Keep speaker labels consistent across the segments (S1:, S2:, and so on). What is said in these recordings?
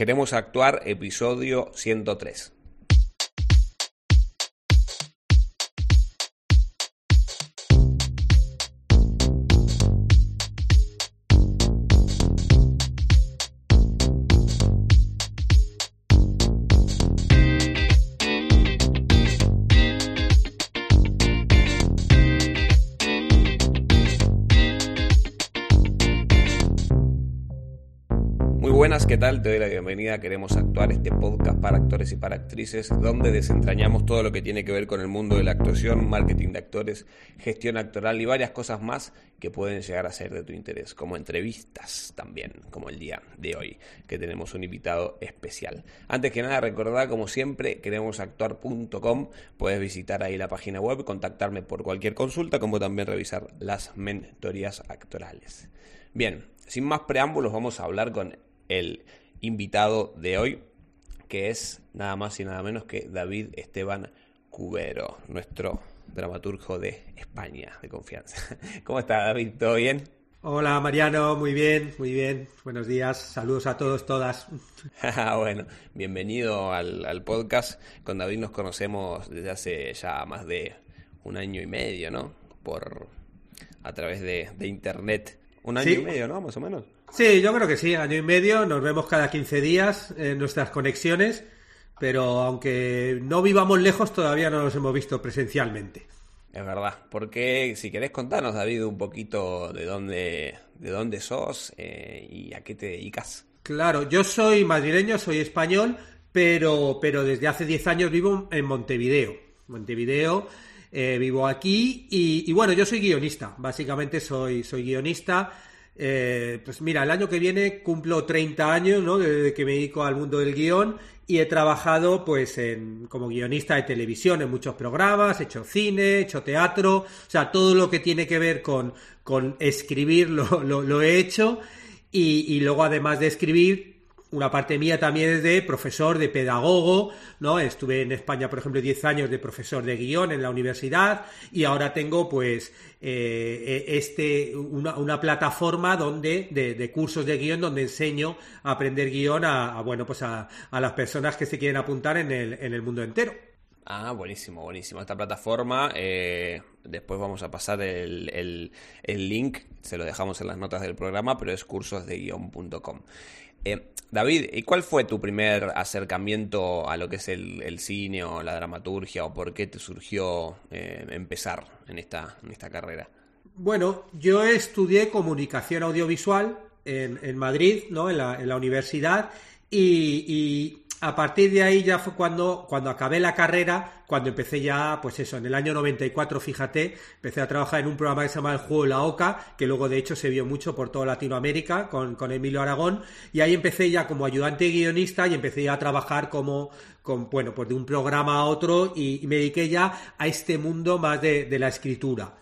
S1: Queremos actuar, episodio 103. ¿Qué tal? Te doy la bienvenida. Queremos actuar este podcast para actores y para actrices, donde desentrañamos todo lo que tiene que ver con el mundo de la actuación, marketing de actores, gestión actoral y varias cosas más que pueden llegar a ser de tu interés, como entrevistas también, como el día de hoy, que tenemos un invitado especial. Antes que nada, recordad, como siempre, queremosactuar.com. Puedes visitar ahí la página web, contactarme por cualquier consulta, como también revisar las mentorías actorales. Bien, sin más preámbulos, vamos a hablar con el invitado de hoy, que es nada más y nada menos que David Esteban Cubero, nuestro dramaturgo de España, de confianza. ¿Cómo está David? ¿Todo bien?
S2: Hola Mariano, muy bien, muy bien. Buenos días, saludos a todos, todas.
S1: bueno, bienvenido al, podcast. Con David nos conocemos desde hace ya más de un año y medio, ¿no? Por a través de, internet. Un año y medio, ¿no? Más o menos.
S2: Sí, yo creo que sí, año y medio, nos vemos cada 15 días en nuestras conexiones, pero aunque no vivamos lejos, todavía no nos hemos visto presencialmente.
S1: Es verdad, porque si querés contarnos, David, un poquito de dónde, de dónde sos eh, y a qué te dedicas.
S2: Claro, yo soy madrileño, soy español, pero, pero desde hace 10 años vivo en Montevideo. Montevideo, eh, vivo aquí y, bueno, yo soy guionista, básicamente soy, soy guionista. Eh, pues mira, el año que viene cumplo 30 años, ¿no? Desde que me dedico al mundo del guion y he trabajado pues en, como guionista de televisión en muchos programas, he hecho cine, he hecho teatro, o sea, todo lo que tiene que ver con, con escribir lo, lo, he hecho y, y luego además de escribir una parte mía también es de profesor, de pedagogo, ¿no? Estuve en España, por ejemplo, 10 años de profesor de guion en la universidad y ahora tengo, pues, eh, e, este, una, plataforma donde, de, cursos de guion donde enseño a aprender guion a, bueno, pues a, las personas que se quieren apuntar en el, en el mundo entero.
S1: Ah, buenísimo, buenísimo. Esta plataforma, eh, después vamos a pasar el, el, el, link, se lo dejamos en las notas del programa, pero es cursosdeguion.com. Eh, David, ¿y cuál fue tu primer acercamiento a lo que es el, cine o la dramaturgia o por qué te surgió eh, empezar en esta, carrera?
S2: Bueno, yo estudié comunicación audiovisual en, Madrid, ¿no? en la universidad, y, a partir de ahí ya fue cuando, cuando acabé la carrera, cuando empecé ya, pues eso, en el año 94, fíjate, empecé a trabajar en un programa que se llama El Juego de la Oca, que luego de hecho se vio mucho por toda Latinoamérica con, con Emilio Aragón, y ahí empecé ya como ayudante guionista y empecé ya a trabajar como, con, bueno, pues de un programa a otro y, me dediqué ya a este mundo más de, de, la escritura.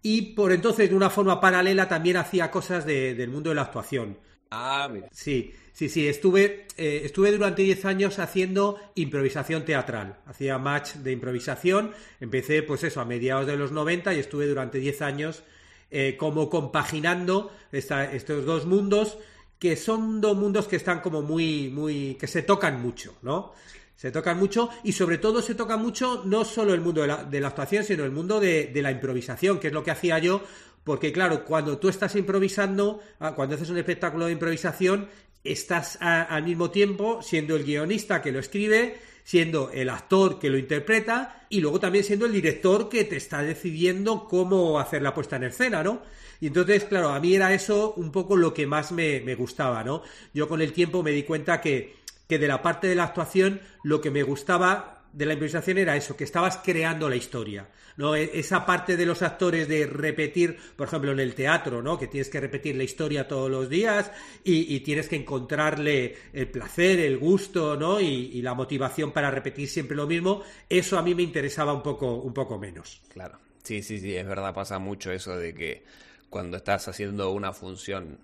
S2: Y por entonces, de una forma paralela, también hacía cosas del mundo de la actuación.
S1: Ah, mira.
S2: Sí. Sí, sí, estuve, eh, estuve durante 10 años haciendo improvisación teatral. Hacía match de improvisación. Empecé, pues eso, a mediados de los 90 y estuve durante 10 años eh, como compaginando estos dos mundos que son dos mundos que están como muy, muy, que se tocan mucho, ¿no? Se tocan mucho y sobre todo se toca mucho no solo el mundo de la, de la actuación, sino el mundo de, la improvisación, que es lo que hacía yo, porque claro, cuando tú estás improvisando, ah, cuando haces un espectáculo de improvisación, estás al mismo tiempo siendo el guionista que lo escribe, siendo el actor que lo interpreta y luego también siendo el director que te está decidiendo cómo hacer la puesta en escena, ¿no? Y entonces, claro, a mí era eso un poco lo que más me, me gustaba, ¿no? Yo con el tiempo me di cuenta que, que de la parte de la actuación lo que me gustaba de la improvisación era eso, que estabas creando la historia, ¿no? E, esa parte de los actores de repetir, por ejemplo, en el teatro, ¿no? Que tienes que repetir la historia todos los días y, tienes que encontrarle el placer, el gusto, ¿no? Y, la motivación para repetir siempre lo mismo, eso a mí me interesaba un poco, un poco menos.
S1: Claro, sí, sí, sí, es verdad, pasa mucho eso de que cuando estás haciendo una función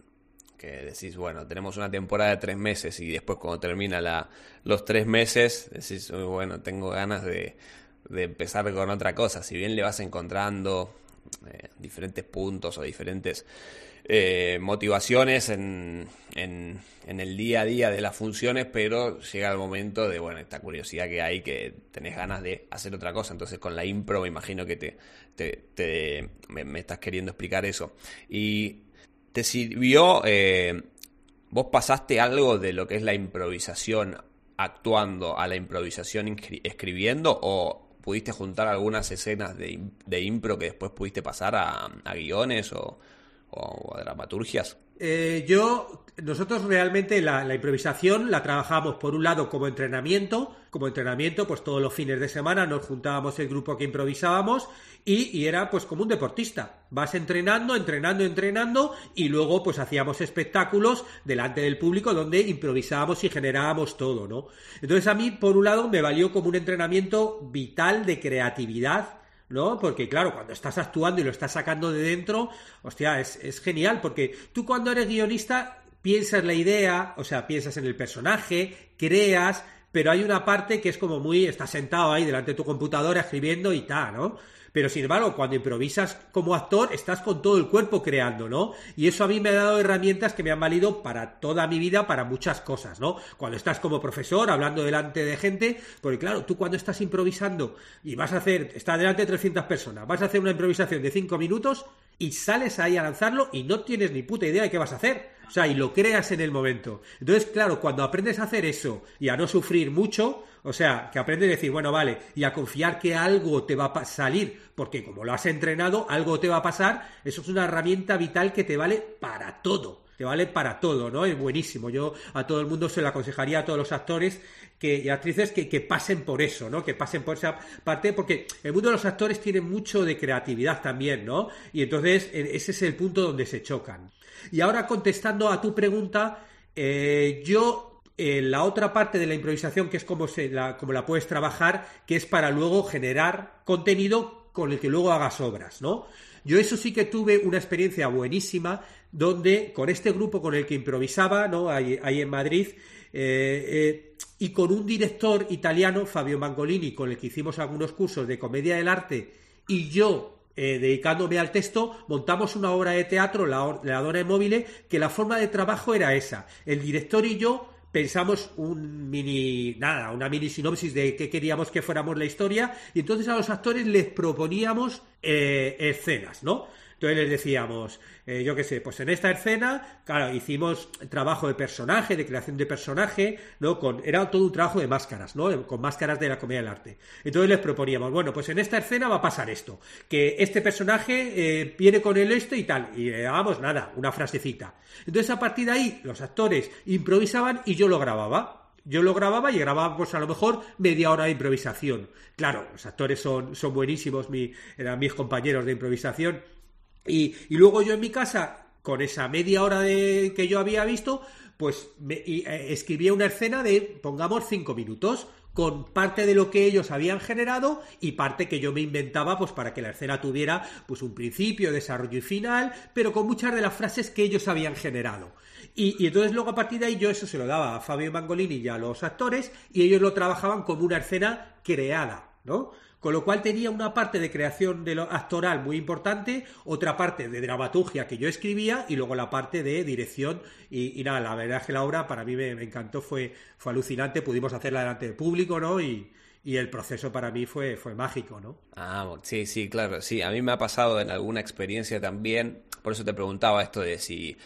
S1: que decís, bueno, tenemos una temporada de tres meses y después cuando termina la, los tres meses, decís, bueno, tengo ganas de, de empezar con otra cosa. Si bien le vas encontrando eh, diferentes puntos o diferentes eh, motivaciones en, en, el día a día de las funciones, pero llega el momento de, bueno, esta curiosidad que hay, que tenés ganas de hacer otra cosa. Entonces con la impro me imagino que te, te, me, estás queriendo explicar eso. Y te sirvió, eh, vos pasaste algo de lo que es la improvisación actuando a la improvisación escribiendo o pudiste juntar algunas escenas de, de impro que después pudiste pasar a, a guiones o, o dramaturgias?
S2: Eh, yo, nosotros realmente la, improvisación la trabajamos por un lado como entrenamiento, como entrenamiento, pues todos los fines de semana nos juntábamos el grupo que improvisábamos y, y, era pues como un deportista. Vas entrenando, entrenando, entrenando y luego pues hacíamos espectáculos delante del público donde improvisábamos y generábamos todo, ¿no? Entonces a mí, por un lado, me valió como un entrenamiento vital de creatividad ¿no? Porque claro, cuando estás actuando y lo estás sacando de dentro, hostia, es, es genial, porque tú cuando eres guionista piensas la idea, o sea, piensas en el personaje, creas, pero hay una parte que es como muy, estás sentado ahí delante de tu computadora escribiendo y tal, ¿no? Pero sin embargo, cuando improvisas como actor, estás con todo el cuerpo creando, ¿no? Y eso a mí me ha dado herramientas que me han valido para toda mi vida, para muchas cosas, ¿no? Cuando estás como profesor, hablando delante de gente, porque claro, tú cuando estás improvisando y vas a hacer, está delante de 300 personas, vas a hacer una improvisación de 5 minutos y sales ahí a lanzarlo y no tienes ni puta idea de qué vas a hacer. O sea, y lo creas en el momento. Entonces, claro, cuando aprendes a hacer eso y a no sufrir mucho, o sea, que aprendes a decir, bueno, vale, y a confiar que algo te va a salir, porque como lo has entrenado, algo te va a pasar, eso es una herramienta vital que te vale para todo te vale para todo, ¿no? Es buenísimo. Yo a todo el mundo se lo aconsejaría a todos los actores que, y actrices que, que, pasen por eso, ¿no? Que pasen por esa parte, porque el mundo de los actores tiene mucho de creatividad también, ¿no? Y entonces ese es el punto donde se chocan. Y ahora contestando a tu pregunta, eh, yo eh, la otra parte de la improvisación, que es como, se la, como la puedes trabajar, que es para luego generar contenido con el que luego hagas obras, ¿no? Yo eso sí que tuve una experiencia buenísima donde con este grupo con el que improvisaba, ¿no? Ahí, en Madrid, eh, y con un director italiano, Fabio Mangolini, con el que hicimos algunos cursos de comedia del arte, y yo eh, dedicándome al texto, montamos una obra de teatro, La, la Dona Móvil, que la forma de trabajo era esa. El director y yo pensamos un mini, nada, una mini sinopsis de qué queríamos que fuéramos la historia, y entonces a los actores les proponíamos eh, escenas, ¿no? Entonces les decíamos, eh, yo qué sé, pues en esta escena, claro, hicimos trabajo de personaje, de creación de personaje, ¿no? Con, era todo un trabajo de máscaras, ¿no? Con máscaras de la comedia del arte. Entonces les proponíamos, bueno, pues en esta escena va a pasar esto, que este personaje eh, viene con el esto y tal, y le dábamos nada, una frasecita. Entonces a partir de ahí los actores improvisaban y yo lo grababa. Yo lo grababa y grababa pues a lo mejor media hora de improvisación. Claro, los actores son, son buenísimos, mis compañeros de improvisación y, luego yo en mi casa, con esa media hora de, que yo había visto, pues me, eh, escribía una escena de, pongamos, cinco minutos, con parte de lo que ellos habían generado y parte que yo me inventaba pues para que la escena tuviera pues un principio, desarrollo y final, pero con muchas de las frases que ellos habían generado. Y, y, entonces luego a partir de ahí yo eso se lo daba a Fabio Mangolini y a los actores y ellos lo trabajaban como una escena creada, ¿no? Con lo cual tenía una parte de creación de lo actoral muy importante, otra parte de dramaturgia que yo escribía y luego la parte de dirección. Y, nada, la verdad es que la obra para mí me, encantó, fue, fue alucinante, pudimos hacerla delante del público, ¿no? Y, el proceso para mí fue, fue mágico, ¿no?
S1: Ah, sí, sí, claro, sí. A mí me ha pasado en alguna experiencia también, por eso te preguntaba esto de si,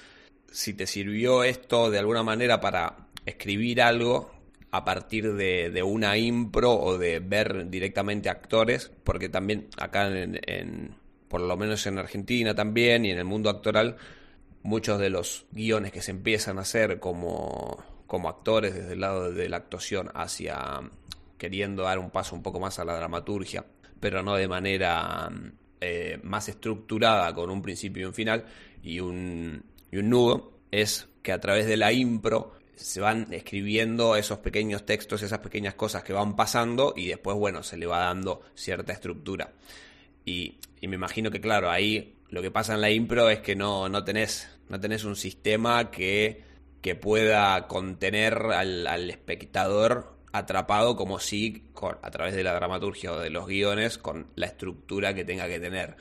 S1: si te sirvió esto de alguna manera para escribir algo a partir de, una impro o de ver directamente actores, porque también acá en, por lo menos en Argentina también y en el mundo actoral, muchos de los guiones que se empiezan a hacer como, como actores desde el lado de la actuación hacia queriendo dar un paso un poco más a la dramaturgia, pero no de manera eh, más estructurada con un principio y un final y un, y un nudo, es que a través de la impro se van escribiendo esos pequeños textos, esas pequeñas cosas que van pasando y después, bueno, se le va dando cierta estructura. Y, me imagino que, claro, ahí lo que pasa en la impro es que no, no, tenés, no tenés un sistema que, que pueda contener al, al espectador atrapado como si a través de la dramaturgia o de los guiones con la estructura que tenga que tener.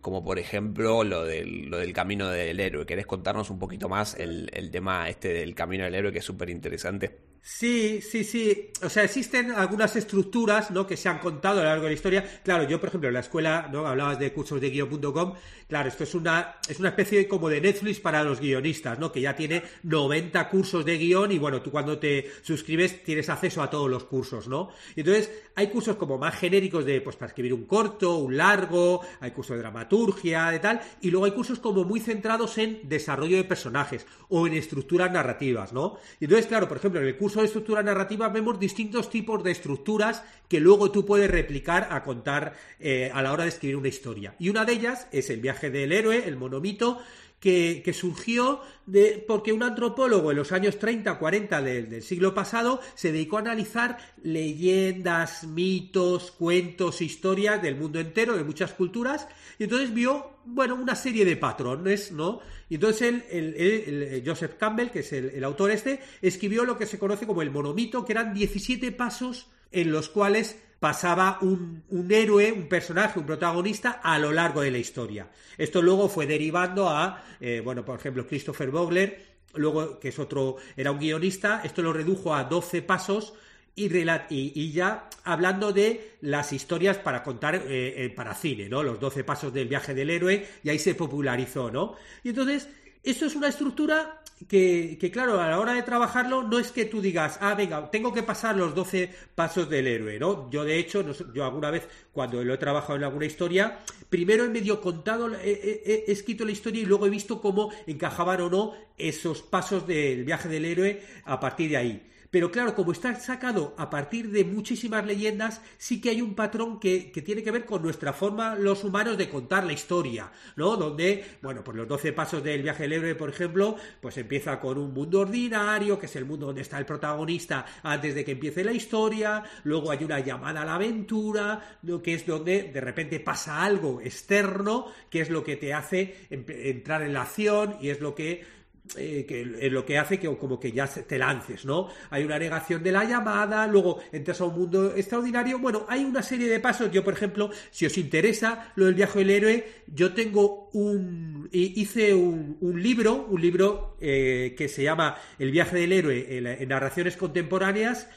S1: Como por ejemplo lo del, lo del camino del héroe. ¿Querés contarnos un poquito más el, el tema este del camino del héroe que es súper interesante?
S2: Sí, sí, sí. O sea, existen algunas estructuras, ¿no? Que se han contado a lo largo de la historia. Claro, yo, por ejemplo, en la escuela, ¿no? Hablabas de cursos de guión.com. Claro, esto es una, es una especie como de Netflix para los guionistas, ¿no? Que ya tiene 90 cursos de guion y bueno, tú cuando te suscribes tienes acceso a todos los cursos, ¿no? entonces, hay cursos como más genéricos de, pues, para escribir un corto, un largo, hay cursos de dramaturgia, de tal, y luego hay cursos como muy centrados en desarrollo de personajes o en estructuras narrativas, ¿no? Y entonces, claro, por ejemplo, en el curso de estructura narrativa vemos distintos tipos de estructuras que luego tú puedes replicar a contar eh, a la hora de escribir una historia. Y una de ellas es el viaje del héroe, el monomito, que, surgió de, porque un antropólogo en los años 30, 40 del, siglo pasado se dedicó a analizar leyendas, mitos, cuentos, historias del mundo entero, de muchas culturas, y entonces vio, bueno, una serie de patrones, ¿no? Y entonces el, Joseph Campbell, que es el, autor este, escribió lo que se conoce como el monomito, que eran 17 pasos en los cuales pasaba un, héroe, un personaje, un protagonista a lo largo de la historia. Esto luego fue derivando a, eh, bueno, por ejemplo, Christopher Vogler, luego, que es otro, era un guionista, esto lo redujo a 12 pasos y, ya hablando de las historias para contar eh, eh, para cine, ¿no? Los 12 pasos del viaje del héroe, y ahí se popularizó, ¿no? Y entonces, esto es una estructura que, claro, a la hora de trabajarlo no es que tú digas, ah, venga, tengo que pasar los 12 pasos del héroe, ¿no? Yo, de hecho, yo alguna vez, cuando lo he trabajado en alguna historia, primero he medio contado, he, escrito la historia y luego he visto cómo encajaban o no esos pasos del viaje del héroe a partir de ahí. Pero claro, como está sacado a partir de muchísimas leyendas, sí que hay un patrón que, tiene que ver con nuestra forma, los humanos, de contar la historia, ¿no? Donde, bueno, pues los 12 pasos del viaje del héroe, por ejemplo, pues empieza con un mundo ordinario, que es el mundo donde está el protagonista antes de que empiece la historia, luego hay una llamada a la aventura, que es donde de repente pasa algo externo, que es lo que te hace entrar en la acción y es lo que eh, que es lo que hace que como que ya te lances, ¿no? Hay una negación de la llamada, luego entras a un mundo extraordinario. Bueno, hay una serie de pasos. Yo, por ejemplo, si os interesa lo del viaje del héroe, yo tengo un. hice un, libro, un libro eh, que se llama El viaje del héroe en narraciones contemporáneas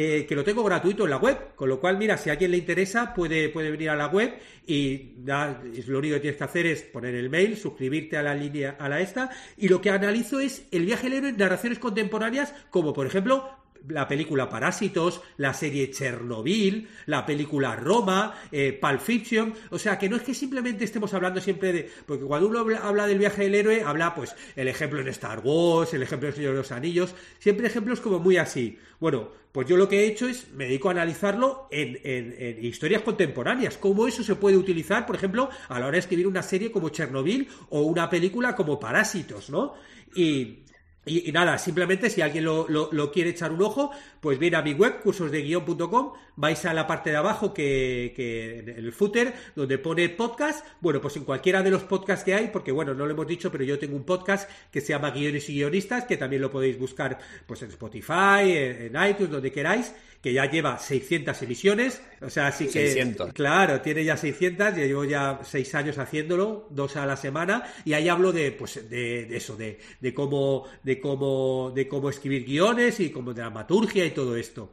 S2: eh, que lo tengo gratuito en la web, con lo cual, mira, si a alguien le interesa, puede, puede venir a la web y lo único que tienes que hacer es poner el mail, suscribirte a la línea, a la esta, y lo que analizo es el viaje del héroe en narraciones contemporáneas, como por ejemplo la película Parásitos, la serie Chernobyl, la película Roma, eh, Pulp Fiction, o sea que no es que simplemente estemos hablando siempre de, porque cuando uno habla, del viaje del héroe, habla pues el ejemplo en Star Wars, el ejemplo en Señor de los Anillos, siempre ejemplos como muy así. Bueno, pues yo lo que he hecho es, me dedico a analizarlo en, en historias contemporáneas, cómo eso se puede utilizar, por ejemplo, a la hora de escribir una serie como Chernobyl o una película como Parásitos, ¿no? Y, y, nada, simplemente si alguien lo, quiere echar un ojo, pues viene a mi web, cursosdeguion.com, vais a la parte de abajo que, en el footer, donde pone podcast. Bueno, pues en cualquiera de los podcasts que hay, porque bueno, no lo hemos dicho, pero yo tengo un podcast que se llama Guiones y Guionistas, que también lo podéis buscar pues en Spotify, en iTunes, donde queráis que ya lleva 600 emisiones, o sea, así que... 600. Claro, tiene ya 600, ya llevo ya 6 años haciéndolo, dos a la semana, y ahí hablo de, pues, de, eso, de, de, cómo, de, cómo, de cómo escribir guiones y como dramaturgia y todo esto.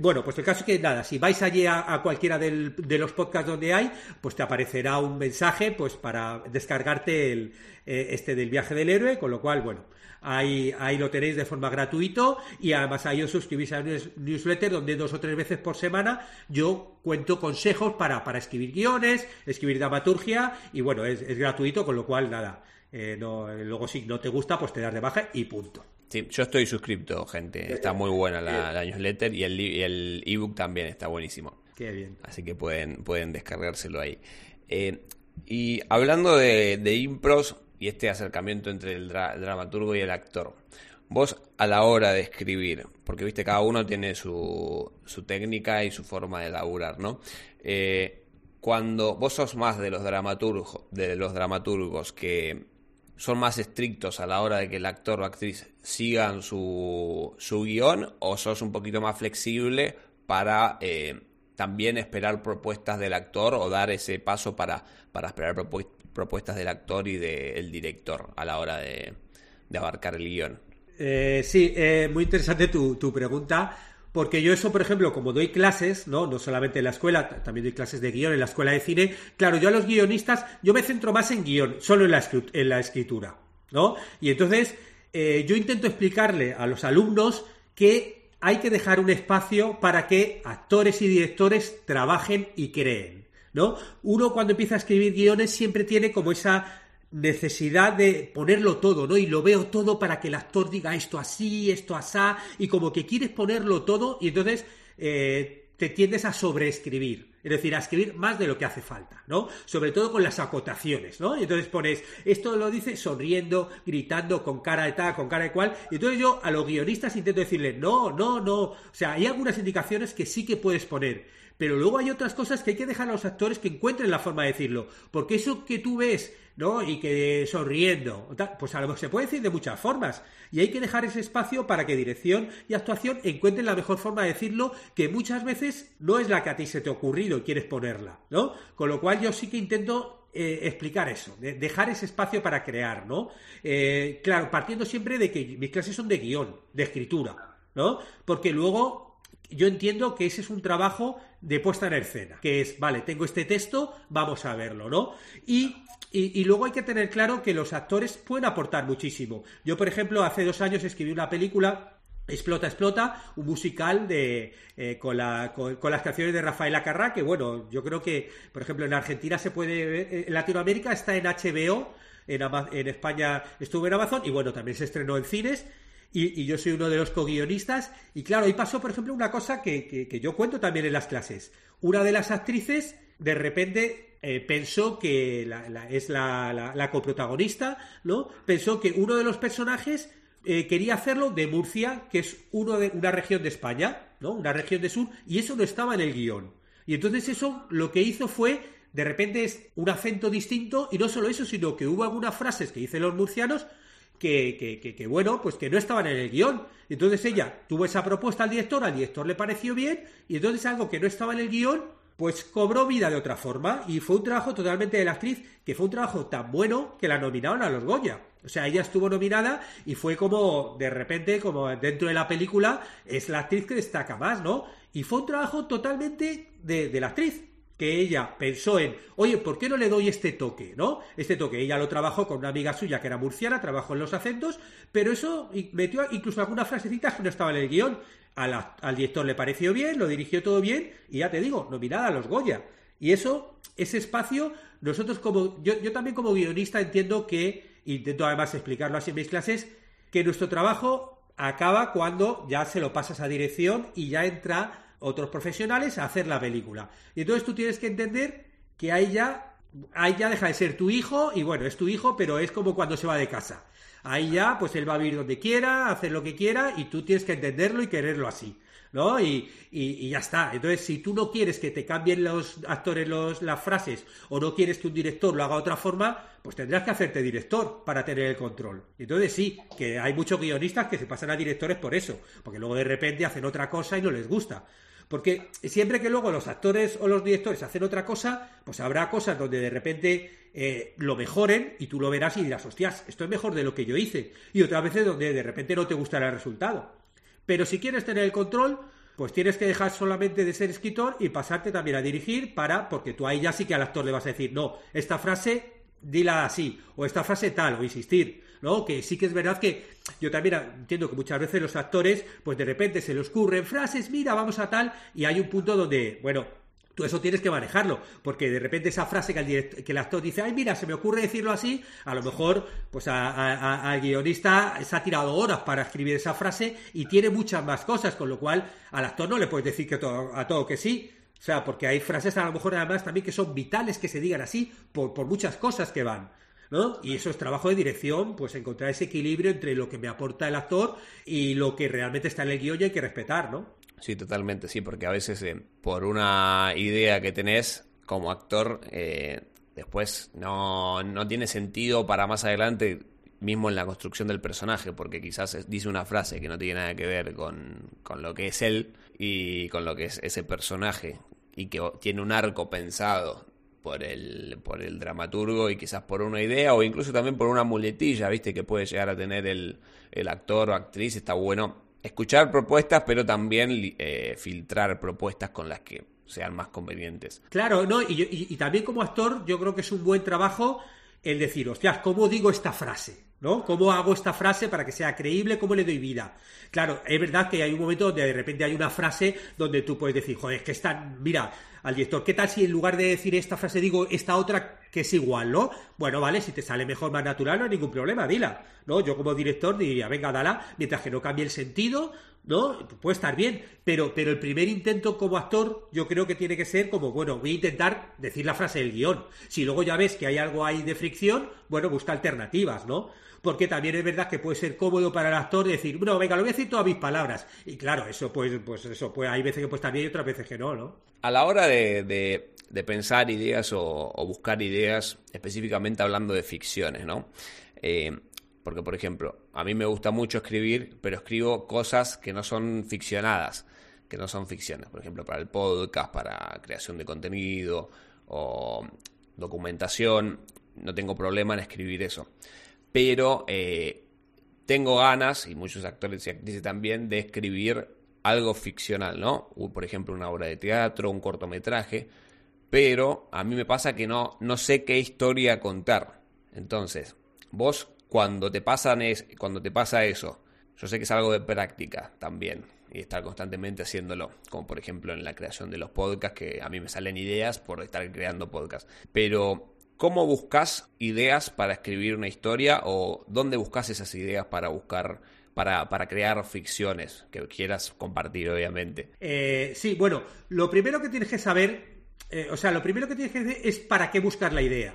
S2: Bueno, pues el caso es que nada, si vais allí a, cualquiera de los podcasts donde hay, pues te aparecerá un mensaje pues para descargarte el, eh, este del viaje del héroe, con lo cual, bueno, Ahí, ahí lo tenéis de forma gratuita y además ahí os suscribís a newsletter donde dos o tres veces por semana yo cuento consejos para, para escribir guiones, escribir dramaturgia y bueno, es, gratuito, con lo cual nada. Eh, no, luego si no te gusta, pues te das de baja y punto.
S1: Sí, yo estoy suscrito, gente. Está muy buena la, newsletter y el ebook también está buenísimo.
S2: Qué bien.
S1: Así que pueden, pueden descargárselo ahí. Eh, y hablando de, de impros, y este acercamiento entre el, dramaturgo y el actor. Vos a la hora de escribir, porque viste, cada uno tiene su, su técnica y su forma de laburar, ¿no? Eh, cuando vos sos más de los dramaturgos, de los dramaturgos que son más estrictos a la hora de que el actor o actriz sigan su, su guion, o sos un poquito más flexible para eh, también esperar propuestas del actor o dar ese paso para, para esperar propuestas del actor y del director a la hora de, abarcar el guion.
S2: Eh, sí, eh, muy interesante tu, tu pregunta. Porque yo eso, por ejemplo, como doy clases, ¿no? No solamente en la escuela, también doy clases de guion en la escuela de cine. Claro, yo a los guionistas, yo me centro más en guion, solo en la, en la escritura, ¿no? Y entonces, eh, yo intento explicarle a los alumnos que hay que dejar un espacio para que actores y directores trabajen y creen, ¿no? Uno cuando empieza a escribir guiones siempre tiene como esa necesidad de ponerlo todo, ¿no? Y lo veo todo para que el actor diga esto así, esto asá, y como que quieres ponerlo todo y entonces eh, te tiendes a sobreescribir. Es decir, a escribir más de lo que hace falta, ¿no? Sobre todo con las acotaciones, ¿no? Y entonces pones, esto lo dice sonriendo, gritando, con cara de tal, con cara de cual. Y entonces yo a los guionistas intento decirle, no, no, no. O sea, hay algunas indicaciones que sí que puedes poner. Pero luego hay otras cosas que hay que dejar a los actores que encuentren la forma de decirlo. Porque eso que tú ves ¿no? Y que sonriendo, pues a lo se puede decir de muchas formas. Y hay que dejar ese espacio para que dirección y actuación encuentren la mejor forma de decirlo, que muchas veces no es la que a ti se te ha ocurrido y quieres ponerla, ¿no? Con lo cual yo sí que intento eh, explicar eso, dejar ese espacio para crear, ¿no? Eh, claro, partiendo siempre de que mis clases son de guion, de escritura, ¿no? Porque luego yo entiendo que ese es un trabajo de puesta en escena, que es, vale, tengo este texto, vamos a verlo, ¿no? Y y, luego hay que tener claro que los actores pueden aportar muchísimo. Yo, por ejemplo, hace dos años escribí una película Explota, explota, un musical de eh, con, la, con, las canciones de Rafael Acarrá, que bueno, yo creo que, por ejemplo, en Argentina se puede ver, en Latinoamérica está en HBO, en, en España estuvo en Amazon, y bueno, también se estrenó en cines, y, yo soy uno de los co-guionistas, y claro, ahí pasó, por ejemplo, una cosa que, que yo cuento también en las clases. Una de las actrices, de repente, eh, pensó que es la, coprotagonista, ¿no? Pensó que uno de los personajes eh, quería hacerlo de Murcia, que es uno de, una región de España, ¿no? Una región de sur, y eso no estaba en el guion. Y entonces eso lo que hizo fue, de repente es un acento distinto, y no solo eso, sino que hubo algunas frases que dicen los murcianos que, que, que, bueno, pues que no estaban en el guion. Entonces ella tuvo esa propuesta al director, al director le pareció bien, y entonces algo que no estaba en el guion, pues cobró vida de otra forma y fue un trabajo totalmente de la actriz que fue un trabajo tan bueno que la nominaron a los Goya. O sea, ella estuvo nominada y fue como, de repente, como dentro de la película, es la actriz que destaca más, ¿no? Y fue un trabajo totalmente de, de la actriz que ella pensó en, oye, ¿por qué no le doy este toque? ¿No? Este toque. Ella lo trabajó con una amiga suya que era murciana, trabajó en los acentos, pero eso metió incluso algunas frasecitas que no estaban en el guion al director le pareció bien, lo dirigió todo bien y ya te digo, nominada a los Goya. Y eso, ese espacio, nosotros como, yo, yo también como guionista entiendo que, intento además explicarlo así en mis clases, que nuestro trabajo acaba cuando ya se lo pasas a dirección y ya entra otros profesionales a hacer la película. Y entonces tú tienes que entender que ahí ya, ahí ya deja de ser tu hijo y bueno, es tu hijo, pero es como cuando se va de casa. Ahí ya, pues él va a vivir donde quiera, hacer lo que quiera y tú tienes que entenderlo y quererlo así. ¿no? Y, y, ya está. Entonces, si tú no quieres que te cambien los actores los, las frases o no quieres que un director lo haga de otra forma, pues tendrás que hacerte director para tener el control. Entonces, sí, que hay muchos guionistas que se pasan a directores por eso, porque luego de repente hacen otra cosa y no les gusta. Porque siempre que luego los actores o los directores hacen otra cosa, pues habrá cosas donde de repente eh, lo mejoren y tú lo verás y dirás, hostias, esto es mejor de lo que yo hice. Y otras veces donde de repente no te gustará el resultado. Pero si quieres tener el control, pues tienes que dejar solamente de ser escritor y pasarte también a dirigir para, porque tú ahí ya sí que al actor le vas a decir, no, esta frase dila así, o esta frase tal, o insistir. ¿No? Que sí que es verdad que yo también entiendo que muchas veces los actores, pues de repente se les ocurren frases, mira, vamos a tal, y hay un punto donde, bueno, tú eso tienes que manejarlo, porque de repente esa frase que el, que el actor dice, ay, mira, se me ocurre decirlo así, a lo mejor, pues al guionista se ha tirado horas para escribir esa frase y tiene muchas más cosas, con lo cual al actor no le puedes decir que a todo que sí, o sea, porque hay frases a lo mejor además también que son vitales que se digan así por, por muchas cosas que van. ¿No? Y eso es trabajo de dirección, pues encontrar ese equilibrio entre lo que me aporta el actor y lo que realmente está en el guion y hay que respetar, ¿no?
S1: Sí, totalmente, sí, porque a veces eh, por una idea que tenés como actor, eh, después no, no tiene sentido para más adelante mismo en la construcción del personaje, porque quizás dice una frase que no tiene nada que ver con, con, lo que es él y con lo que es ese personaje, y que tiene un arco pensado por el, por el dramaturgo y quizás por una idea o incluso también por una muletilla, viste, que puede llegar a tener el, el actor o actriz. Está bueno escuchar propuestas, pero también eh, filtrar propuestas con las que sean más convenientes.
S2: Claro, ¿no? Y, y, también como actor, yo creo que es un buen trabajo el decir, hostias, ¿cómo digo esta frase? ¿No? ¿Cómo hago esta frase para que sea creíble? ¿Cómo le doy vida? Claro, es verdad que hay un momento donde de repente hay una frase donde tú puedes decir, joder, es que está, mira, al director, ¿qué tal si en lugar de decir esta frase digo esta otra que es igual, ¿no? Bueno, vale, si te sale mejor, más natural, no hay ningún problema, dila, ¿no? Yo como director diría, venga, dala, mientras que no cambie el sentido, ¿no? Puede estar bien, pero, pero el primer intento como actor yo creo que tiene que ser como, bueno, voy a intentar decir la frase del guion. Si luego ya ves que hay algo ahí de fricción, bueno, busca alternativas, ¿no? Porque también es verdad que puede ser cómodo para el actor decir, bueno, venga, lo voy a decir todas mis palabras. Y claro, eso pues, pues eso, pues hay veces que puede estar bien y otras veces que no, ¿no?
S1: A la hora de, pensar ideas o, buscar ideas, específicamente hablando de ficciones, ¿no? Eh, porque, por ejemplo, a mí me gusta mucho escribir, pero escribo cosas que no son ficcionadas, que no son ficciones. Por ejemplo, para el podcast, para creación de contenido o documentación. No tengo problema en escribir eso. Pero eh, tengo ganas, y muchos actores y actrices también, de escribir algo ficcional, ¿no? Por ejemplo, una obra de teatro, un cortometraje. Pero a mí me pasa que no, no sé qué historia contar. Entonces, vos cuando te, pasan es, cuando te pasa eso, yo sé que es algo de práctica también y estar constantemente haciéndolo, como por ejemplo en la creación de los podcasts, que a mí me salen ideas por estar creando podcasts. Pero, ¿cómo buscas ideas para escribir una historia o dónde buscas esas ideas para buscar para, para, crear ficciones que quieras compartir, obviamente.
S2: Eh, sí, bueno, lo primero que tienes que saber, eh, o sea, lo primero que tienes que hacer es para qué buscar la idea.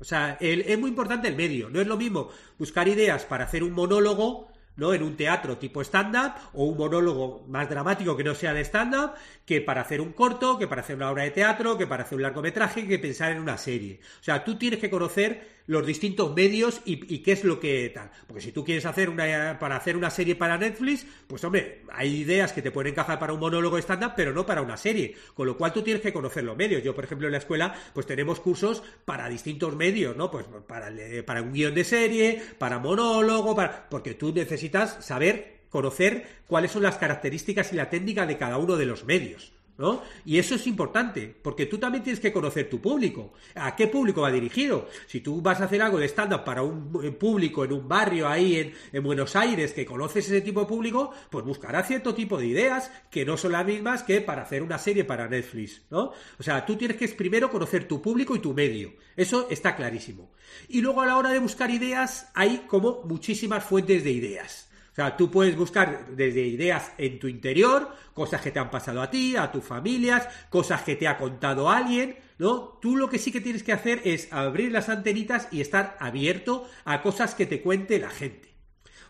S2: O sea, es muy importante el medio. No es lo mismo buscar ideas para hacer un monólogo ¿no? En un teatro tipo stand-up o un monólogo más dramático que no sea de stand-up, que para hacer un corto, que para hacer una obra de teatro, que para hacer un largometraje, que pensar en una serie. O sea, tú tienes que conocer los distintos medios y, qué es lo que tal. Porque si tú quieres hacer una para hacer una serie para Netflix, pues hombre, hay ideas que te pueden encajar para un monólogo stand-up, pero no para una serie. Con lo cual tú tienes que conocer los medios. Yo, por ejemplo, en la escuela, pues tenemos cursos para distintos medios, ¿no? Pues para, para un guion de serie, para monólogo, para. Porque tú necesitas saber conocer cuáles son las características y la técnica de cada uno de los medios. ¿No? Y eso es importante, porque tú también tienes que conocer tu público. ¿A qué público va dirigido? Si tú vas a hacer algo de stand-up para un público en un barrio ahí en, Buenos Aires que conoces ese tipo de público, pues buscarás cierto tipo de ideas que no son las mismas que para hacer una serie para Netflix, ¿no? O sea, tú tienes que primero conocer tu público y tu medio. Eso está clarísimo. Y luego a la hora de buscar ideas hay como muchísimas fuentes de ideas. O sea, tú puedes buscar desde ideas en tu interior, cosas que te han pasado a ti, a tus familias, cosas que te ha contado alguien, ¿no? Tú lo que sí que tienes que hacer es abrir las antenitas y estar abierto a cosas que te cuente la gente.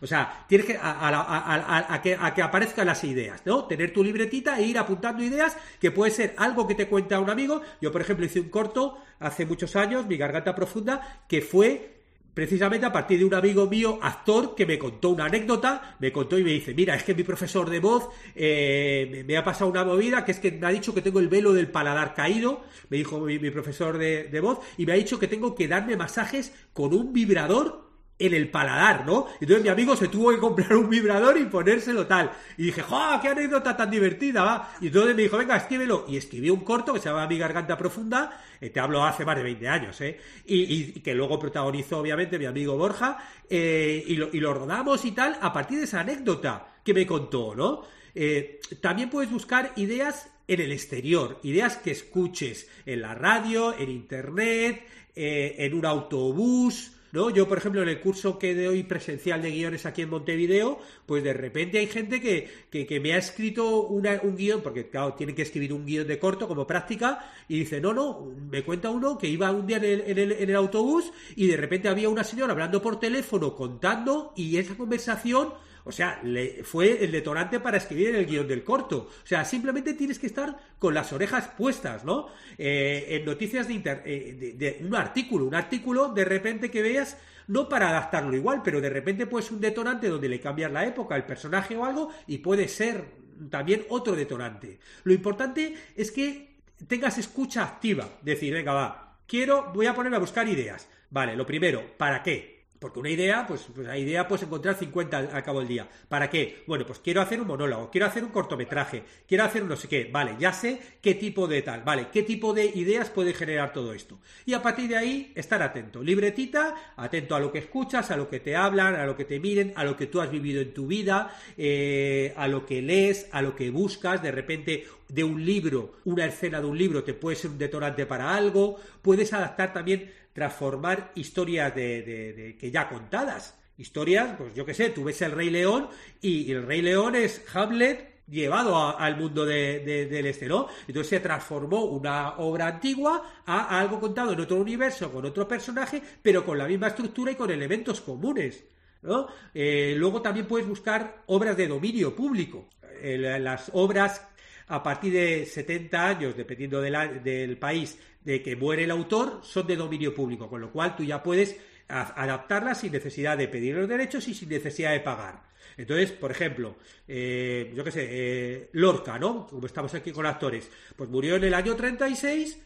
S2: O sea, tienes que a, que a, que aparezcan las ideas, ¿no? Tener tu libretita e ir apuntando ideas que puede ser algo que te cuenta un amigo. Yo, por ejemplo, hice un corto hace muchos años, Mi Garganta Profunda, que fue precisamente a partir de un amigo mío, actor, que me contó una anécdota, me contó y me dice, mira, es que mi profesor de voz eh, me, ha pasado una movida, que es que me ha dicho que tengo el velo del paladar caído, me dijo mi, profesor de, de voz, y me ha dicho que tengo que darme masajes con un vibrador en el paladar, ¿no? Entonces mi amigo se tuvo que comprar un vibrador y ponérselo tal. Y dije, ¡jo! ¡Qué anécdota tan divertida, va! Y entonces me dijo, venga, escríbelo. Y escribió un corto que se llama Mi Garganta Profunda, eh, te hablo hace más de 20 años, ¿eh? Y, que luego protagonizó, obviamente, mi amigo Borja, eh, y, lo, y, lo, rodamos y tal, a partir de esa anécdota que me contó, ¿no? Eh, también puedes buscar ideas en el exterior, ideas que escuches en la radio, en internet, en un autobús, ¿no? Yo, por ejemplo, en el curso que doy presencial de guiones aquí en Montevideo, pues de repente hay gente que, que, me ha escrito una, un guion, porque claro, tiene que escribir un guion de corto como práctica, y dice, no, no, me cuenta uno que iba un día en el, en el, en el autobús y de repente había una señora hablando por teléfono, contando, y esa conversación o sea, le, fue el detonante para escribir el guion del corto. O sea, simplemente tienes que estar con las orejas puestas, ¿no? Eh, en noticias de, eh, de, un artículo, un artículo de repente que veas no para adaptarlo igual, pero de repente puede ser un detonante donde le cambias la época, el personaje o algo, y puede ser también otro detonante. Lo importante es que tengas escucha activa, decir, venga, va, quiero, voy a ponerme a buscar ideas. Vale, lo primero, ¿para qué? Porque una idea, pues, pues la idea puedes encontrar 50 al, cabo del día. ¿Para qué? Bueno, pues quiero hacer un monólogo, quiero hacer un cortometraje, quiero hacer un no sé qué. Vale, ya sé qué tipo de tal, vale, qué tipo de ideas puede generar todo esto. Y a partir de ahí, estar atento. Libretita, atento a lo que escuchas, a lo que te hablan, a lo que te miren, a lo que tú has vivido en tu vida, eh, a lo que lees, a lo que buscas. De repente, de un libro, una escena de un libro te puede ser un detonante para algo. Puedes adaptar también transformar historias de, que ya contadas. Historias, pues yo qué sé, tú ves el Rey León y, el Rey León es Hamlet llevado al mundo del este, ¿no? Entonces se transformó una obra antigua a, algo contado en otro universo, con otro personaje, pero con la misma estructura y con elementos comunes. ¿no? Eh, luego también puedes buscar obras de dominio público. Eh, las obras a partir de 70 años, dependiendo del país de que muere el autor, son de dominio público, con lo cual tú ya puedes adaptarlas sin necesidad de pedir los derechos y sin necesidad de pagar. Entonces, por ejemplo, eh, yo qué sé, eh, Lorca, ¿no? Como estamos aquí con actores, pues murió en el año 36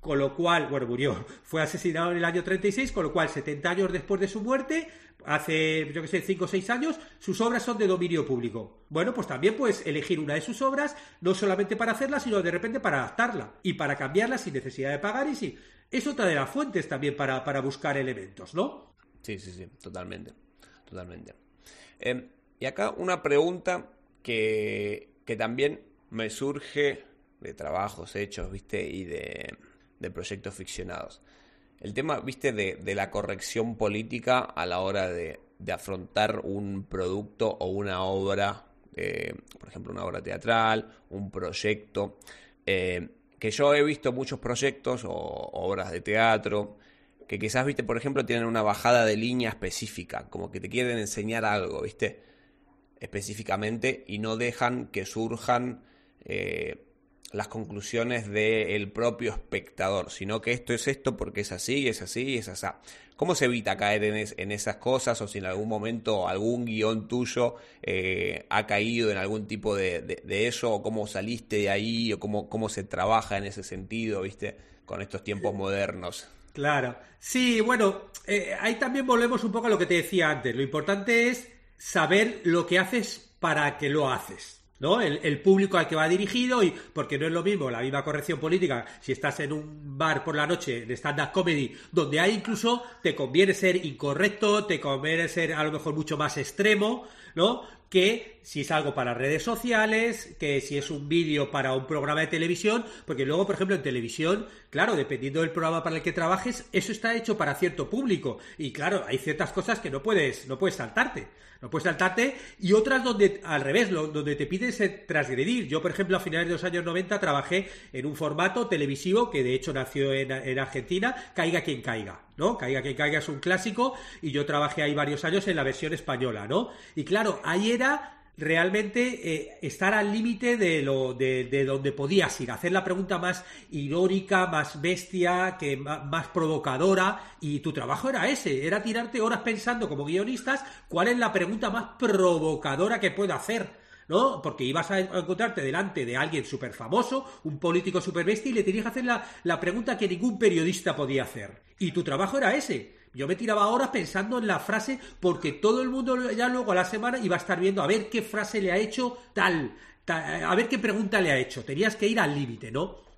S2: con lo cual, bueno, murió, fue asesinado en el año 36, con lo cual 70 años después de su muerte, hace, yo que sé, 5 o 6 años, sus obras son de dominio público. Bueno, pues también puedes elegir una de sus obras, no solamente para hacerla, sino de repente para adaptarla y para cambiarla sin necesidad de pagar y sí. Es otra de las fuentes también para, para buscar elementos, ¿no?
S1: Sí, sí, sí, totalmente, totalmente. Em, y acá una pregunta que, que también me surge de trabajos hechos, ¿viste? Y de de proyectos ficcionados. El tema, viste, de, la corrección política a la hora de, afrontar un producto o una obra, eh, por ejemplo, una obra teatral, un proyecto, eh, que yo he visto muchos proyectos o obras de teatro, que quizás, viste, por ejemplo, tienen una bajada de línea específica, como que te quieren enseñar algo, viste, específicamente, y no dejan que surjan eh, las conclusiones del propio espectador, sino que esto es esto porque es así, es así, es así. ¿Cómo se evita caer en, esas cosas o si en algún momento algún guion tuyo eh, ha caído en algún tipo de, eso o cómo saliste de ahí o cómo, cómo se trabaja en ese sentido, viste, con estos tiempos modernos?
S2: Claro, sí, bueno, eh, ahí también volvemos un poco a lo que te decía antes. Lo importante es saber lo que haces para que lo haces. ¿No? El, público al que va dirigido y porque no es lo mismo la misma corrección política si estás en un bar por la noche de stand-up comedy donde hay incluso te conviene ser incorrecto, te conviene ser a lo mejor mucho más extremo, ¿no? Que si es algo para redes sociales, que si es un vídeo para un programa de televisión, porque luego, por ejemplo, en televisión, claro, dependiendo del programa para el que trabajes, eso está hecho para cierto público. Y claro, hay ciertas cosas que no puedes, no puedes saltarte. No puedes saltarte. Y otras donde, al revés, donde te pides transgredir. Yo, por ejemplo, a finales de los años 90 trabajé en un formato televisivo que de hecho nació en, en Argentina, Caiga quien caiga. ¿no? Caiga quien caiga es un clásico y yo trabajé ahí varios años en la versión española, ¿no? Y claro, ahí era realmente eh, estar al límite de lo de, donde podías ir, hacer la pregunta más irónica, más bestia, que más, provocadora y tu trabajo era ese, era tirarte horas pensando como guionistas cuál es la pregunta más provocadora que puedo hacer. ¿no? Porque ibas a encontrarte delante de alguien súper famoso, un político súper bestia, y le tenías que hacer la, la pregunta que ningún periodista podía hacer. Y tu trabajo era ese. Yo me tiraba horas pensando en la frase porque todo el mundo ya luego a la semana iba a estar viendo a ver qué frase le ha hecho tal, a ver qué pregunta le ha hecho. Tenías que ir al límite, ¿no?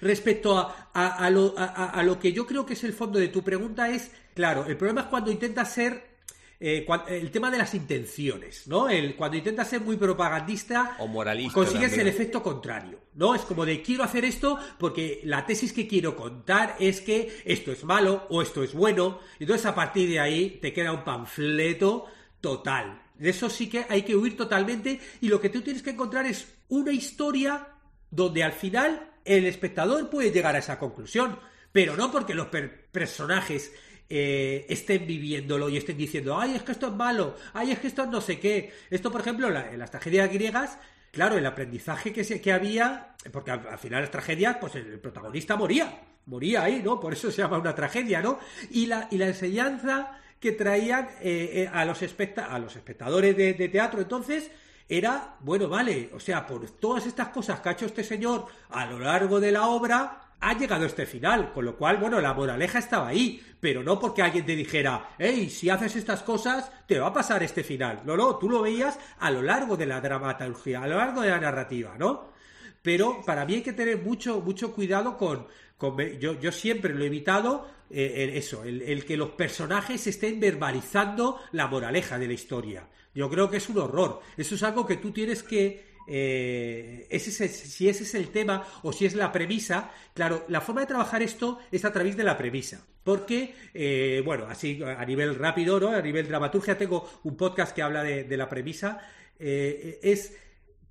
S2: Respecto a, a, lo, a, lo, que yo creo que es el fondo de tu pregunta es, claro, el problema es cuando intentas ser eh, el tema de las intenciones, ¿no? El, cuando intentas ser muy propagandista
S1: o moralista,
S2: consigues el efecto contrario, ¿no? Es como de quiero hacer esto porque la tesis que quiero contar es que esto es malo o esto es bueno, entonces a partir de ahí te queda un panfleto total. De eso sí que hay que huir totalmente y lo que tú tienes que encontrar es una historia donde al final el espectador puede llegar a esa conclusión, pero no porque los personajes eh, estén viviéndolo y estén diciendo, ay, es que esto es malo, ay, es que esto es no sé qué. Esto, por ejemplo, en las tragedias griegas, claro, el aprendizaje que, se, que había, porque al, final las tragedias, pues el, protagonista moría, moría ahí, ¿no? Por eso se llama una tragedia, ¿no? Y la, y la enseñanza que traían eh, eh, a, los a los espectadores de, de teatro entonces era, bueno, vale, o sea, por todas estas cosas que ha hecho este señor a lo largo de la obra, ha llegado este final, con lo cual, bueno, la moraleja estaba ahí, pero no porque alguien te dijera, hey, si haces estas cosas, te va a pasar este final. No, no, tú lo veías a lo largo de la dramaturgia, a lo largo de la narrativa, ¿no? Pero para mí hay que tener mucho, mucho cuidado con, yo, yo, siempre lo he evitado, eh, eso, el, que los personajes estén verbalizando la moraleja de la historia. Yo creo que es un horror. Eso es algo que tú tienes que eh, ese si ese es el tema o si es la premisa, claro, la forma de trabajar esto es a través de la premisa. Porque, eh, bueno, así a nivel rápido. A nivel dramaturgia, tengo un podcast que habla de, la premisa. Eh, es,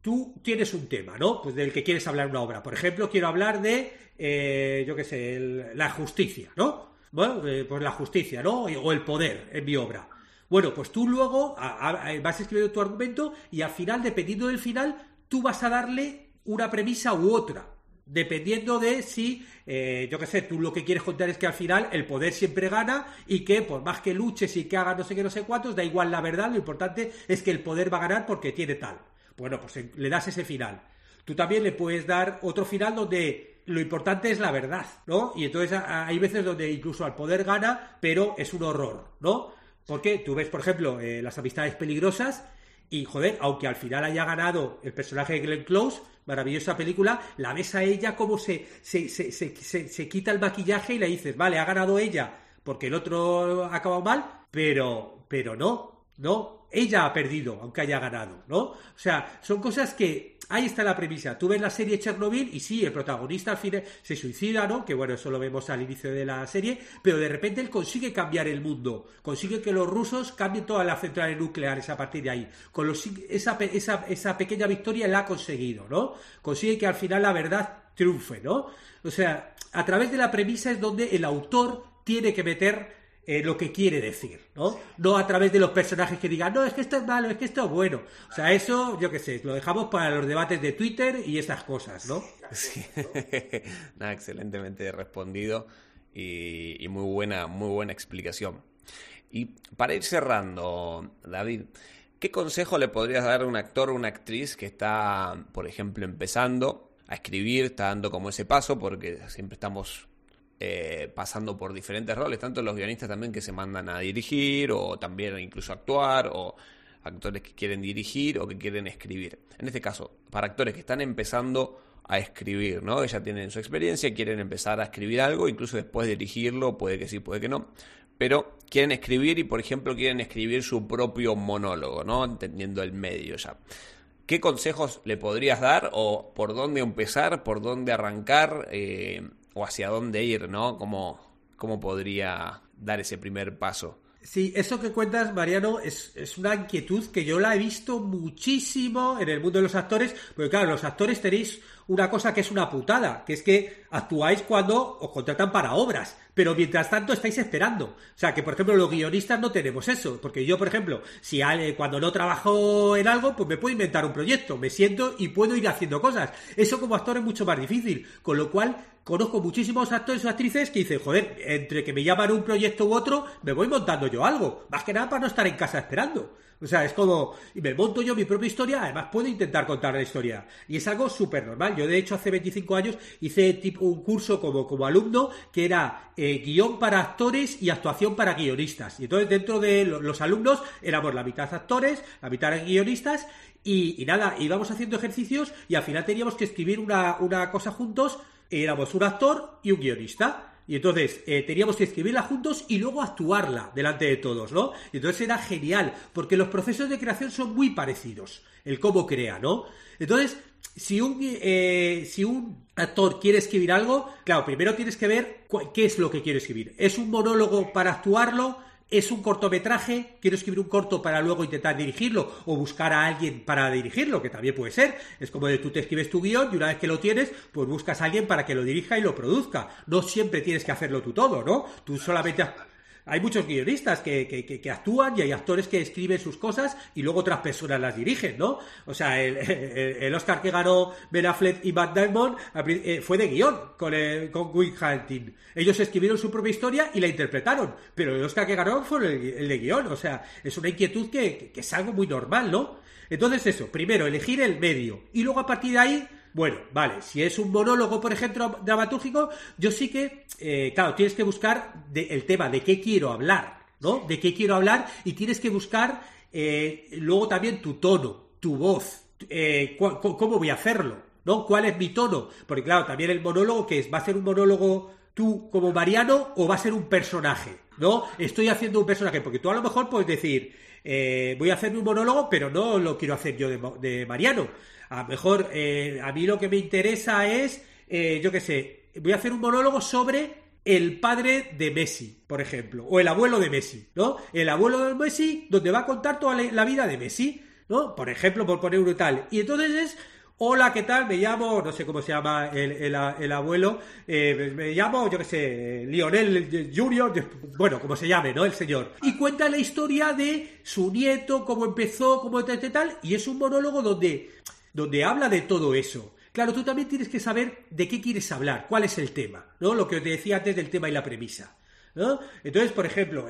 S2: tú tienes un tema, ¿no? Pues del que quieres hablar una obra. Por ejemplo, quiero hablar de, yo qué sé, la justicia, ¿no? Bueno, pues la justicia, ¿no? O el poder en mi obra. Bueno, pues tú luego vas escribiendo tu argumento y al final, dependiendo del final, tú vas a darle una premisa u otra. Dependiendo de si, eh, yo qué sé, tú lo que quieres contar es que al final el poder siempre gana y que por más que luches y que hagas no sé qué, no sé cuántos, da igual la verdad, lo importante es que el poder va a ganar porque tiene tal. Bueno, pues le das ese final. Tú también le puedes dar otro final donde lo importante es la verdad, ¿no? Y entonces hay veces donde incluso al poder gana, pero es un horror, ¿no? Porque tú ves, por ejemplo, eh, las amistades peligrosas y, joder, aunque al final haya ganado el personaje de Glenn Close, maravillosa película, la ves a ella como se, se, se, se, quita el maquillaje y le dices, vale, ha ganado ella porque el otro ha acabado mal, pero, pero no, no, ella ha perdido, aunque haya ganado, ¿no? O sea, son cosas que ahí está la premisa. Tú ves la serie Chernobyl y sí, el protagonista al final se suicida, ¿no? Que bueno, eso lo vemos al inicio de la serie, pero de repente él consigue cambiar el mundo, consigue que los rusos cambien todas las centrales nucleares a partir de ahí. Con esa, esa, esa pequeña victoria la ha conseguido, ¿no? Consigue que al final la verdad triunfe, ¿no? O sea, a través de la premisa es donde el autor tiene que meter eh, lo que quiere decir, ¿no? No a través de los personajes que digan, no, es que esto es malo, es que esto es bueno. O sea, eso, yo qué sé, lo dejamos para los debates de Twitter y estas cosas, ¿no?
S1: Sí. Nada, excelentemente respondido y, muy buena, muy buena explicación. Y para ir cerrando, David, ¿qué consejo le podrías dar a un actor o una actriz que está, por ejemplo, empezando a escribir, está dando como ese paso, porque siempre estamos eh, pasando por diferentes roles, tanto los guionistas también que se mandan a dirigir o también incluso actuar o actores que quieren dirigir o que quieren escribir. En este caso, para actores que están empezando a escribir, ¿no? Que ya tienen su experiencia, quieren empezar a escribir algo, incluso después dirigirlo, puede que sí, puede que no, pero quieren escribir y, por ejemplo, quieren escribir su propio monólogo, ¿no? Entendiendo el medio ya. ¿Qué consejos le podrías dar o por dónde empezar, por dónde arrancar? Eh, o hacia dónde ir, ¿no? ¿Cómo, cómo podría dar ese primer paso?
S2: Sí, eso que cuentas, Mariano, es, es, una inquietud que yo la he visto muchísimo en el mundo de los actores, porque claro, los actores tenéis una cosa que es una putada, que es que actuáis cuando os contratan para obras, pero mientras tanto estáis esperando. O sea, que por ejemplo los guionistas no tenemos eso, porque yo, por ejemplo, si cuando no trabajo en algo, pues me puedo inventar un proyecto, me siento y puedo ir haciendo cosas. Eso como actor es mucho más difícil, con lo cual conozco muchísimos actores o actrices que dicen, joder, entre que me llaman un proyecto u otro, me voy montando yo algo, más que nada para no estar en casa esperando. O sea, es como, y me monto yo mi propia historia, además puedo intentar contar la historia. Y es algo súper normal. Yo, de hecho, hace 25 años hice tipo un curso como, como alumno que era eh, guion para actores y actuación para guionistas. Y entonces, dentro de los alumnos, éramos la mitad actores, la mitad guionistas, y, y, nada, íbamos haciendo ejercicios y al final teníamos que escribir una, una cosa juntos. Éramos un actor y un guionista. Y entonces eh, teníamos que escribirla juntos y luego actuarla delante de todos, ¿no? Y entonces era genial, porque los procesos de creación son muy parecidos, el cómo crea, ¿no? Entonces, si un, eh, si un actor quiere escribir algo, claro, primero tienes que ver qué es lo que quiere escribir. ¿Es un monólogo para actuarlo? ¿Es un cortometraje? ¿Quiero escribir un corto para luego intentar dirigirlo? ¿O buscar a alguien para dirigirlo? Que también puede ser. Es como de tú te escribes tu guion y una vez que lo tienes, pues buscas a alguien para que lo dirija y lo produzca. No siempre tienes que hacerlo tú todo, ¿no? Tú solamente hay muchos guionistas que, que, actúan y hay actores que escriben sus cosas y luego otras personas las dirigen, ¿no? O sea, el, Oscar que ganó Ben Affleck y Matt Damon eh, fue de guion con, el, con Hunting. Ellos escribieron su propia historia y la interpretaron, pero el Oscar que ganó fue el, de guion. O sea, es una inquietud que, que es algo muy normal, ¿no? Entonces eso, primero elegir el medio y luego a partir de ahí Bueno, vale, si es un monólogo, por ejemplo, dramatúrgico, yo sí que, eh, claro, tienes que buscar el tema de qué quiero hablar, ¿no? De qué quiero hablar y tienes que buscar eh, luego también tu tono, tu voz, eh, cómo voy a hacerlo, ¿no? ¿Cuál es mi tono? Porque claro, también el monólogo, que es? ¿Va a ser un monólogo tú como Mariano o va a ser un personaje? ¿No? Estoy haciendo un personaje, porque tú a lo mejor puedes decir, eh, voy a hacer un monólogo, pero no lo quiero hacer yo de, Mariano. A lo mejor eh, a mí lo que me interesa es, yo qué sé, voy a hacer un monólogo sobre el padre de Messi, por ejemplo, o el abuelo de Messi, ¿no? El abuelo de Messi, donde va a contar toda la vida de Messi. ¿no? Por ejemplo, por poner un tal. Y entonces es, hola, ¿qué tal? Me llamo, no sé cómo se llama el, abuelo, eh, me llamo, yo qué sé, Lionel Junior, bueno, como se llame, ¿no? El señor. Y cuenta la historia de su nieto, cómo empezó, cómo tal, tal, y es un monólogo donde, donde habla de todo eso. Claro, tú también tienes que saber de qué quieres hablar, cuál es el tema, ¿no? Lo que te decía antes del tema y la premisa. Entonces, por ejemplo,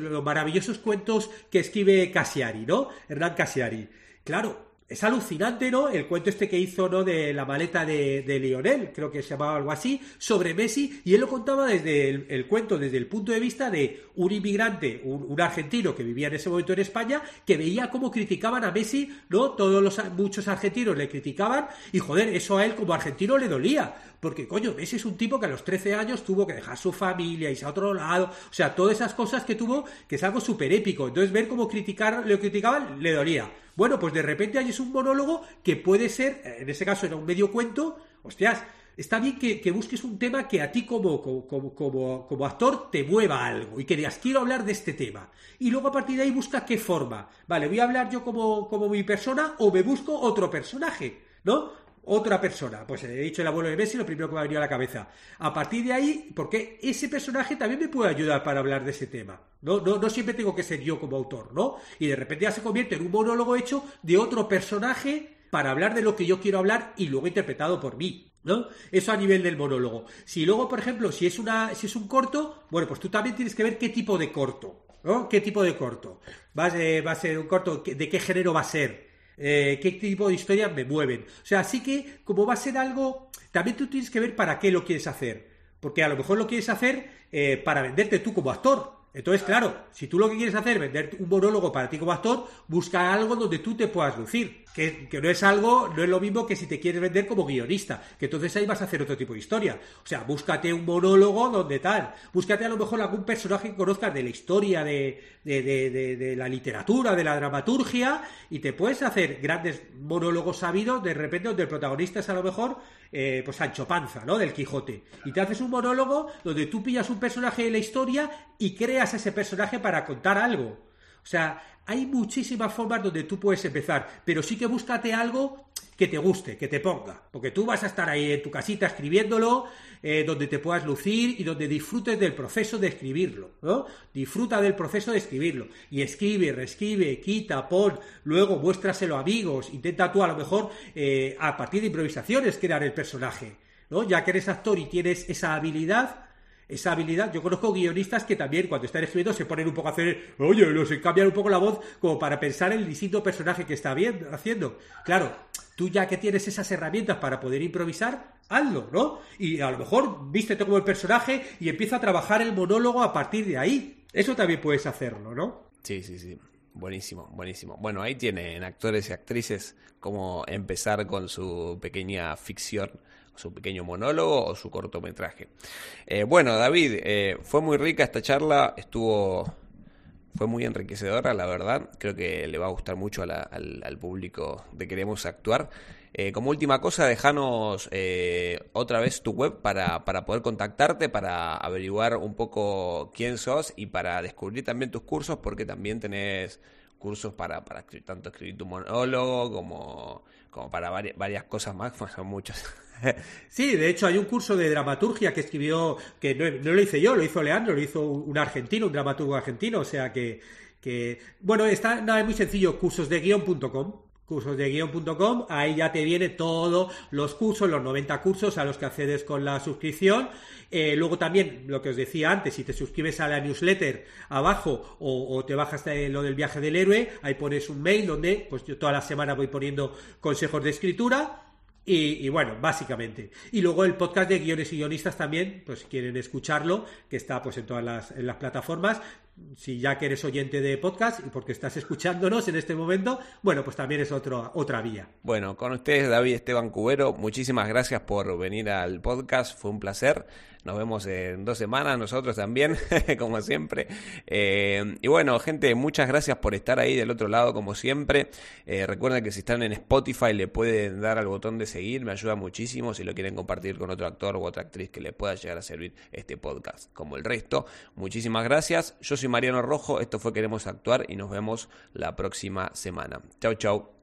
S2: los maravillosos cuentos que escribe Casiari, ¿no? Hernán Casiari. Claro, es alucinante, ¿no? El cuento este que hizo, ¿no? De la maleta de, Lionel, creo que se llamaba algo así, sobre Messi, y él lo contaba desde el, cuento, desde el punto de vista de un inmigrante, un, argentino que vivía en ese momento en España, que veía cómo criticaban a Messi, ¿no? Todos los, muchos argentinos le criticaban, y joder, eso a él como argentino le dolía, porque coño, Messi es un tipo que a los 13 años tuvo que dejar su familia, irse a otro lado, o sea, todas esas cosas que tuvo, que es algo súper épico, entonces ver cómo criticar, le criticaban, le dolía. Bueno, pues de repente hay es un monólogo que puede ser, en ese caso era un medio cuento, hostias, está bien que, busques un tema que a ti como, como, como, actor te mueva algo y que digas, quiero hablar de este tema. Y luego a partir de ahí busca qué forma. Vale, voy a hablar yo como, como mi persona o me busco otro personaje, ¿no? Otra persona. Pues he dicho el abuelo de Messi, lo primero que me ha venido a la cabeza. A partir de ahí, porque ese personaje también me puede ayudar para hablar de ese tema. No, no, no siempre tengo que ser yo como autor, ¿no? Y de repente ya se convierte en un monólogo hecho de otro personaje para hablar de lo que yo quiero hablar y luego interpretado por mí. ¿No? Eso a nivel del monólogo. Si luego, por ejemplo, si es una, si es un corto, bueno, pues tú también tienes que ver qué tipo de corto, ¿no? ¿Qué tipo de corto? ¿Va a va a ser un corto? ¿De qué género va a ser? Eh, qué tipo de historias me mueven. O sea, así que como va a ser algo, también tú tienes que ver para qué lo quieres hacer. Porque a lo mejor lo quieres hacer eh, para venderte tú como actor. Entonces, claro, si tú lo que quieres hacer es vender un monólogo para ti como actor, busca algo donde tú te puedas lucir. Que, no es algo, no es lo mismo que si te quieres vender como guionista, que entonces ahí vas a hacer otro tipo de historia. O sea, búscate un monólogo donde tal, búscate a lo mejor algún personaje que conozcas de la historia, de, de, la literatura, de la dramaturgia, y te puedes hacer grandes monólogos sabidos de repente donde el protagonista es a lo mejor eh, pues Sancho Panza, ¿no? Del Quijote. Y te haces un monólogo donde tú pillas un personaje de la historia y creas ese personaje para contar algo. O sea, hay muchísimas formas donde tú puedes empezar, pero sí que búscate algo que te guste, que te ponga, porque tú vas a estar ahí en tu casita escribiéndolo, eh, donde te puedas lucir y donde disfrutes del proceso de escribirlo, ¿no? Disfruta del proceso de escribirlo y escribe, reescribe, quita, pon, luego muéstraselo a amigos, intenta tú a lo mejor eh, a partir de improvisaciones crear el personaje, ¿no? Ya que eres actor y tienes esa habilidad, esa habilidad. Yo conozco guionistas que también cuando están escribiendo se ponen un poco a hacer, oye, no sé, cambian un poco la voz como para pensar en el distinto personaje que está bien haciendo. Claro, tú ya que tienes esas herramientas para poder improvisar, hazlo, ¿no? Y a lo mejor vístete como el personaje y empieza a trabajar el monólogo a partir de ahí. Eso también puedes hacerlo, ¿no?
S1: Sí, sí, sí. Buenísimo, buenísimo. Bueno, ahí tienen actores y actrices como empezar con su pequeña ficción su pequeño monólogo o su cortometraje. Eh, bueno, David, eh, fue muy rica esta charla, estuvo, fue muy enriquecedora, la verdad. Creo que le va a gustar mucho al, público de Queremos Actuar. Eh, como última cosa, déjanos otra vez tu web para, para, poder contactarte, para averiguar un poco quién sos y para descubrir también tus cursos, porque también tenés cursos para, para tanto escribir tu monólogo como, como para varias, varias cosas más, son muchos.
S2: Sí, de hecho hay un curso de dramaturgia que escribió, que no, lo hice yo, lo hizo Leandro, lo hizo un argentino, un dramaturgo argentino, o sea que, que bueno, está nada, es muy sencillo, cursosdeguion.com, cursosdeguion.com, ahí ya te viene todos los cursos, los 90 cursos a los que accedes con la suscripción. Eh, luego también, lo que os decía antes, si te suscribes a la newsletter abajo o, te bajas lo del viaje del héroe, ahí pones un mail donde pues yo toda la semana voy poniendo consejos de escritura Y, bueno, básicamente. Y luego el podcast de guiones y guionistas también, pues si quieren escucharlo, que está pues en todas las, en las plataformas si ya que eres oyente de podcast y porque estás escuchándonos en este momento, bueno, pues también es otro, otra vía.
S1: Bueno, con ustedes David Esteban Cubero, muchísimas gracias por venir al podcast, fue un placer. Nos vemos en dos semanas, nosotros también, como siempre. Eh, y bueno, gente, muchas gracias por estar ahí del otro lado, como siempre. Eh, recuerden que si están en Spotify le pueden dar al botón de seguir, me ayuda muchísimo si lo quieren compartir con otro actor u otra actriz que le pueda llegar a servir este podcast, como el resto. Muchísimas gracias. Yo soy Mariano Rojo, esto fue Queremos Actuar y nos vemos la próxima semana. Chau, chau.